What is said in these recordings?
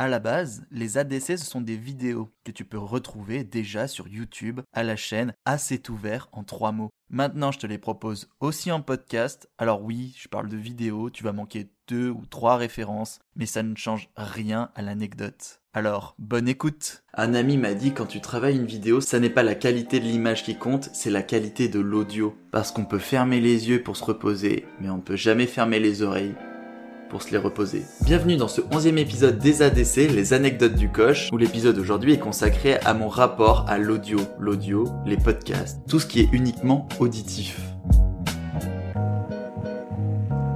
À la base, les ADC, ce sont des vidéos que tu peux retrouver déjà sur YouTube à la chaîne Assez ouvert en trois mots. Maintenant, je te les propose aussi en podcast. Alors oui, je parle de vidéos, tu vas manquer deux ou trois références, mais ça ne change rien à l'anecdote. Alors, bonne écoute Un ami m'a dit quand tu travailles une vidéo, ça n'est pas la qualité de l'image qui compte, c'est la qualité de l'audio. Parce qu'on peut fermer les yeux pour se reposer, mais on ne peut jamais fermer les oreilles pour se les reposer. Bienvenue dans ce onzième épisode des ADC, les anecdotes du coche, où l'épisode aujourd'hui est consacré à mon rapport à l'audio, l'audio, les podcasts, tout ce qui est uniquement auditif.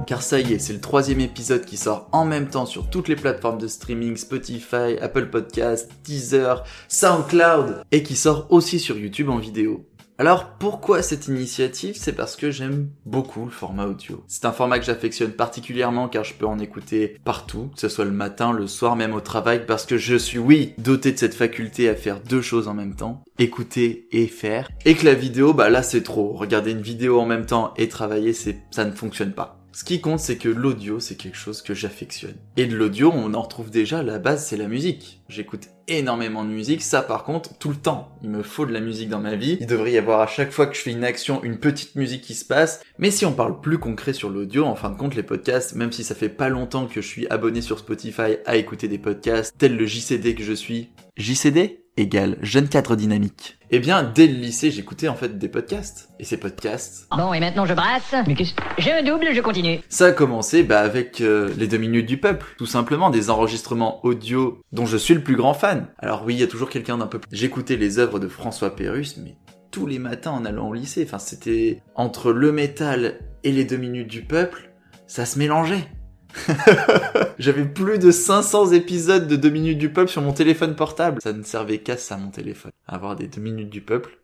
Car ça y est, c'est le troisième épisode qui sort en même temps sur toutes les plateformes de streaming, Spotify, Apple Podcasts, Deezer, SoundCloud, et qui sort aussi sur YouTube en vidéo. Alors pourquoi cette initiative? C'est parce que j'aime beaucoup le format audio. C'est un format que j'affectionne particulièrement car je peux en écouter partout, que ce soit le matin, le soir, même au travail, parce que je suis, oui, doté de cette faculté à faire deux choses en même temps, écouter et faire. Et que la vidéo, bah là c'est trop. Regarder une vidéo en même temps et travailler, c'est, ça ne fonctionne pas. Ce qui compte, c'est que l'audio, c'est quelque chose que j'affectionne. Et de l'audio, on en retrouve déjà, la base, c'est la musique. J'écoute énormément de musique, ça par contre, tout le temps. Il me faut de la musique dans ma vie. Il devrait y avoir à chaque fois que je fais une action, une petite musique qui se passe. Mais si on parle plus concret sur l'audio, en fin de compte, les podcasts, même si ça fait pas longtemps que je suis abonné sur Spotify à écouter des podcasts, tel le JCD que je suis. JCD égale jeune cadre dynamique. Eh bien, dès le lycée, j'écoutais en fait des podcasts. Et ces podcasts... Bon, et maintenant je brasse. Mais qu'est-ce J'ai un double, je continue. Ça a commencé bah, avec euh, les deux minutes du peuple. Tout simplement, des enregistrements audio dont je suis le plus grand fan. Alors oui, il y a toujours quelqu'un d'un peu... J'écoutais les œuvres de François Pérus, mais tous les matins en allant au lycée. Enfin, c'était entre le métal et les deux minutes du peuple, ça se mélangeait. J'avais plus de 500 épisodes de 2 minutes du peuple sur mon téléphone portable. Ça ne servait qu'à ça, mon téléphone. Avoir des 2 minutes du peuple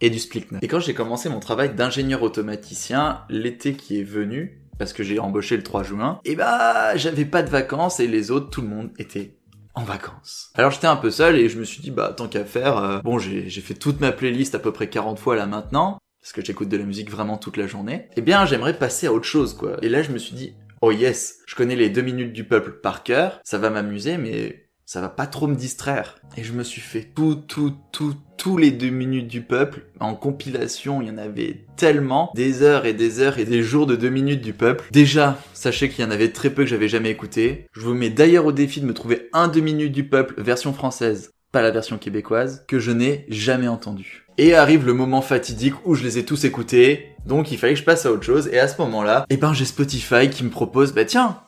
et du split Et quand j'ai commencé mon travail d'ingénieur automaticien, l'été qui est venu, parce que j'ai embauché le 3 juin, et bah, j'avais pas de vacances et les autres, tout le monde était en vacances. Alors j'étais un peu seul et je me suis dit, bah, tant qu'à faire, euh, bon, j'ai fait toute ma playlist à peu près 40 fois là maintenant, parce que j'écoute de la musique vraiment toute la journée. Eh bien, j'aimerais passer à autre chose, quoi. Et là, je me suis dit, oh yes, je connais les deux minutes du peuple par cœur, ça va m'amuser, mais ça va pas trop me distraire. Et je me suis fait tout, tout, tout, tous les deux minutes du peuple. En compilation, il y en avait tellement. Des heures et des heures et des jours de deux minutes du peuple. Déjà, sachez qu'il y en avait très peu que j'avais jamais écouté. Je vous mets d'ailleurs au défi de me trouver un deux minutes du peuple version française, pas la version québécoise, que je n'ai jamais entendu. Et arrive le moment fatidique où je les ai tous écoutés, donc il fallait que je passe à autre chose, et à ce moment-là, eh ben j'ai Spotify qui me propose, bah tiens,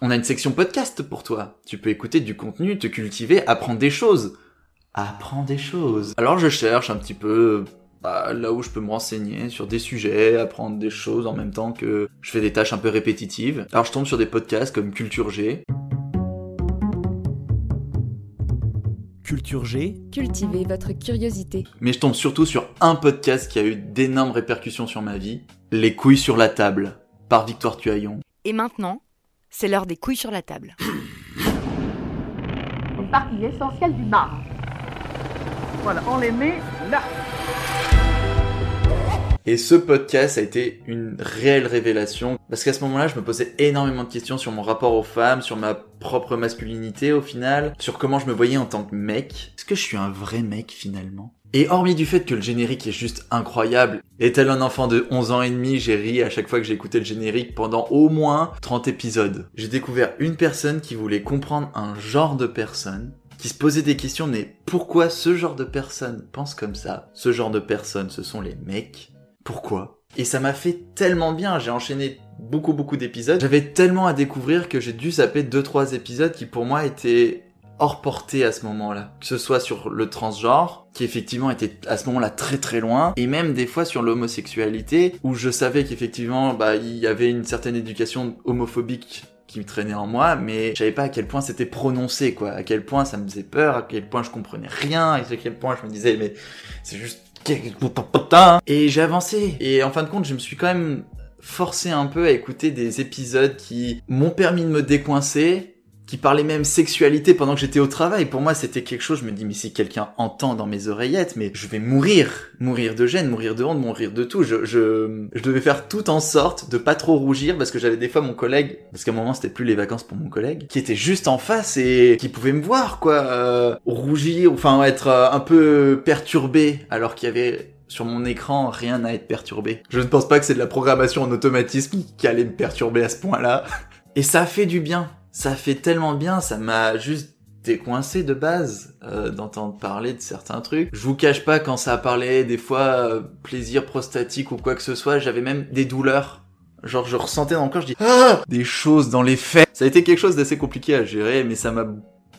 on a une section podcast pour toi. Tu peux écouter du contenu, te cultiver, apprendre des choses. Apprendre des choses. Alors je cherche un petit peu bah, là où je peux me renseigner sur des sujets, apprendre des choses en même temps que je fais des tâches un peu répétitives. Alors je tombe sur des podcasts comme Culture G. Culture G. Cultivez votre curiosité. Mais je tombe surtout sur un podcast qui a eu d'énormes répercussions sur ma vie. Les couilles sur la table, par Victoire Tuaillon. Et maintenant, c'est l'heure des couilles sur la table. Une partie essentielle du marbre. Voilà, on les met là. Et ce podcast a été une réelle révélation. Parce qu'à ce moment-là, je me posais énormément de questions sur mon rapport aux femmes, sur ma propre masculinité au final, sur comment je me voyais en tant que mec. Est-ce que je suis un vrai mec finalement? Et hormis du fait que le générique est juste incroyable, et tel un enfant de 11 ans et demi, j'ai ri à chaque fois que j'ai écouté le générique pendant au moins 30 épisodes. J'ai découvert une personne qui voulait comprendre un genre de personne, qui se posait des questions, mais pourquoi ce genre de personne pense comme ça? Ce genre de personnes, ce sont les mecs pourquoi Et ça m'a fait tellement bien, j'ai enchaîné beaucoup beaucoup d'épisodes. J'avais tellement à découvrir que j'ai dû zapper 2-3 épisodes qui pour moi étaient hors portée à ce moment-là. Que ce soit sur le transgenre, qui effectivement était à ce moment-là très très loin, et même des fois sur l'homosexualité, où je savais qu'effectivement, bah, il y avait une certaine éducation homophobique qui me traînait en moi, mais je savais pas à quel point c'était prononcé, quoi, à quel point ça me faisait peur, à quel point je comprenais rien, à quel point je me disais, mais c'est juste et j'ai avancé. Et en fin de compte, je me suis quand même forcé un peu à écouter des épisodes qui m'ont permis de me décoincer, qui parlait même sexualité pendant que j'étais au travail. Pour moi, c'était quelque chose, je me dis, mais si quelqu'un entend dans mes oreillettes, mais je vais mourir. Mourir de gêne, mourir de honte, mourir de tout. Je, je, je devais faire tout en sorte de pas trop rougir parce que j'avais des fois mon collègue, parce qu'à un moment c'était plus les vacances pour mon collègue, qui était juste en face et qui pouvait me voir, quoi, euh, rougir, enfin être euh, un peu perturbé alors qu'il y avait sur mon écran, rien à être perturbé. Je ne pense pas que c'est de la programmation en automatisme qui allait me perturber à ce point-là. Et ça a fait du bien. Ça fait tellement bien, ça m'a juste décoincé de base euh, d'entendre parler de certains trucs. Je vous cache pas quand ça parlé des fois euh, plaisir prostatique ou quoi que ce soit, j'avais même des douleurs. Genre je ressentais dans le corps, je dis ah des choses dans les faits. Ça a été quelque chose d'assez compliqué à gérer, mais ça m'a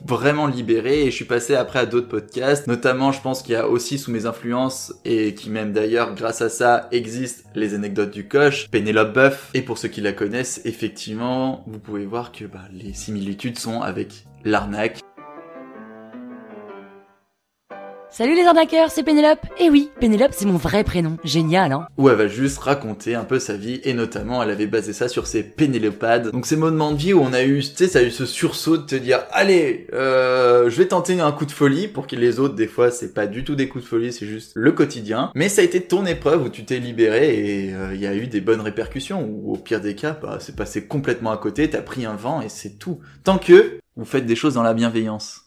vraiment libéré et je suis passé après à d'autres podcasts. Notamment, je pense qu'il y a aussi sous mes influences et qui même d'ailleurs, grâce à ça, existent les anecdotes du coche, Pénélope Buff. Et pour ceux qui la connaissent, effectivement, vous pouvez voir que bah, les similitudes sont avec l'arnaque. Salut les arnaqueurs, c'est Pénélope. Eh oui, Pénélope, c'est mon vrai prénom. Génial, hein Où elle va juste raconter un peu sa vie et notamment elle avait basé ça sur ses pénélopades. Donc ces moments de vie où on a eu, tu sais, ça a eu ce sursaut de te dire, allez, euh, je vais tenter un coup de folie pour que les autres, des fois, c'est pas du tout des coups de folie, c'est juste le quotidien. Mais ça a été ton épreuve où tu t'es libéré et il euh, y a eu des bonnes répercussions. Ou au pire des cas, bah, c'est passé complètement à côté, t'as pris un vent et c'est tout. Tant que vous faites des choses dans la bienveillance.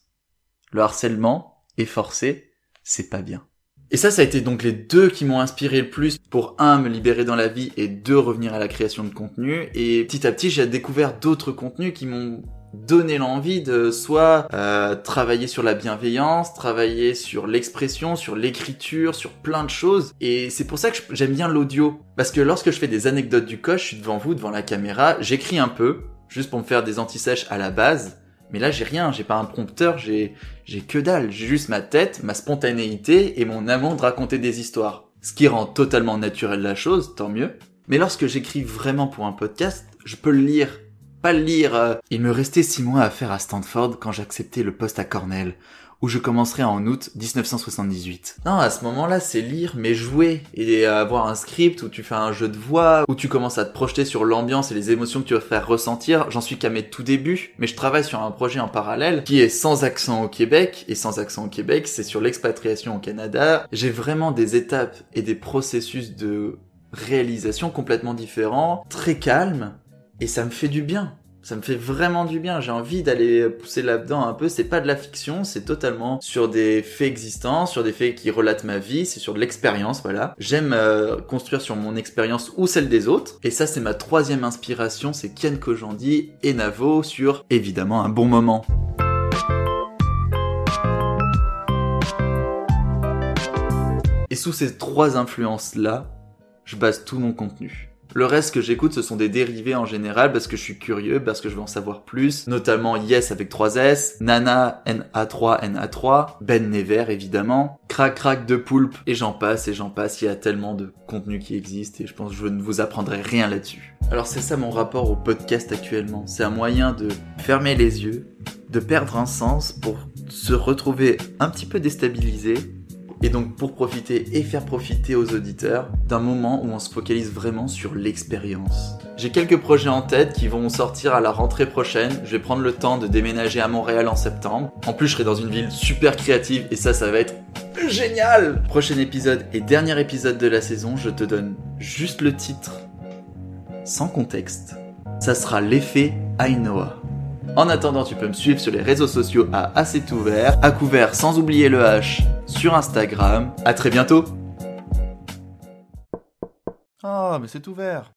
Le harcèlement est forcé c'est pas bien. Et ça, ça a été donc les deux qui m'ont inspiré le plus pour un, me libérer dans la vie et deux, revenir à la création de contenu. Et petit à petit, j'ai découvert d'autres contenus qui m'ont donné l'envie de soit euh, travailler sur la bienveillance, travailler sur l'expression, sur l'écriture, sur plein de choses. Et c'est pour ça que j'aime bien l'audio. Parce que lorsque je fais des anecdotes du coche, je suis devant vous, devant la caméra, j'écris un peu, juste pour me faire des antisèches à la base. Mais là, j'ai rien, j'ai pas un prompteur, j'ai, j'ai que dalle. J'ai juste ma tête, ma spontanéité et mon amour de raconter des histoires. Ce qui rend totalement naturel la chose, tant mieux. Mais lorsque j'écris vraiment pour un podcast, je peux le lire. Pas le lire. Euh. Il me restait six mois à faire à Stanford quand j'acceptais le poste à Cornell où je commencerai en août 1978. Non, à ce moment-là, c'est lire, mais jouer, et avoir un script où tu fais un jeu de voix, où tu commences à te projeter sur l'ambiance et les émotions que tu vas faire ressentir. J'en suis qu'à mes tout débuts, mais je travaille sur un projet en parallèle qui est sans accent au Québec, et sans accent au Québec, c'est sur l'expatriation au Canada. J'ai vraiment des étapes et des processus de réalisation complètement différents, très calmes, et ça me fait du bien ça me fait vraiment du bien. J'ai envie d'aller pousser là-dedans un peu. C'est pas de la fiction, c'est totalement sur des faits existants, sur des faits qui relatent ma vie, c'est sur de l'expérience, voilà. J'aime euh, construire sur mon expérience ou celle des autres. Et ça, c'est ma troisième inspiration, c'est Kian Kojandi et Navo sur évidemment un bon moment. Et sous ces trois influences-là, je base tout mon contenu. Le reste que j'écoute, ce sont des dérivés en général parce que je suis curieux, parce que je veux en savoir plus, notamment Yes avec 3 S, Nana NA3 NA3, Ben Never évidemment, Crac Crac de Poulpe et j'en passe et j'en passe, il y a tellement de contenu qui existe et je pense que je ne vous apprendrai rien là-dessus. Alors c'est ça mon rapport au podcast actuellement, c'est un moyen de fermer les yeux, de perdre un sens pour se retrouver un petit peu déstabilisé et donc pour profiter et faire profiter aux auditeurs d'un moment où on se focalise vraiment sur l'expérience. J'ai quelques projets en tête qui vont sortir à la rentrée prochaine. Je vais prendre le temps de déménager à Montréal en septembre. En plus, je serai dans une ville super créative et ça, ça va être génial Prochain épisode et dernier épisode de la saison, je te donne juste le titre, sans contexte. Ça sera l'effet Ainoa. En attendant, tu peux me suivre sur les réseaux sociaux à Assez Ouvert, à couvert sans oublier le H sur Instagram. À très bientôt. Ah, mais c'est ouvert.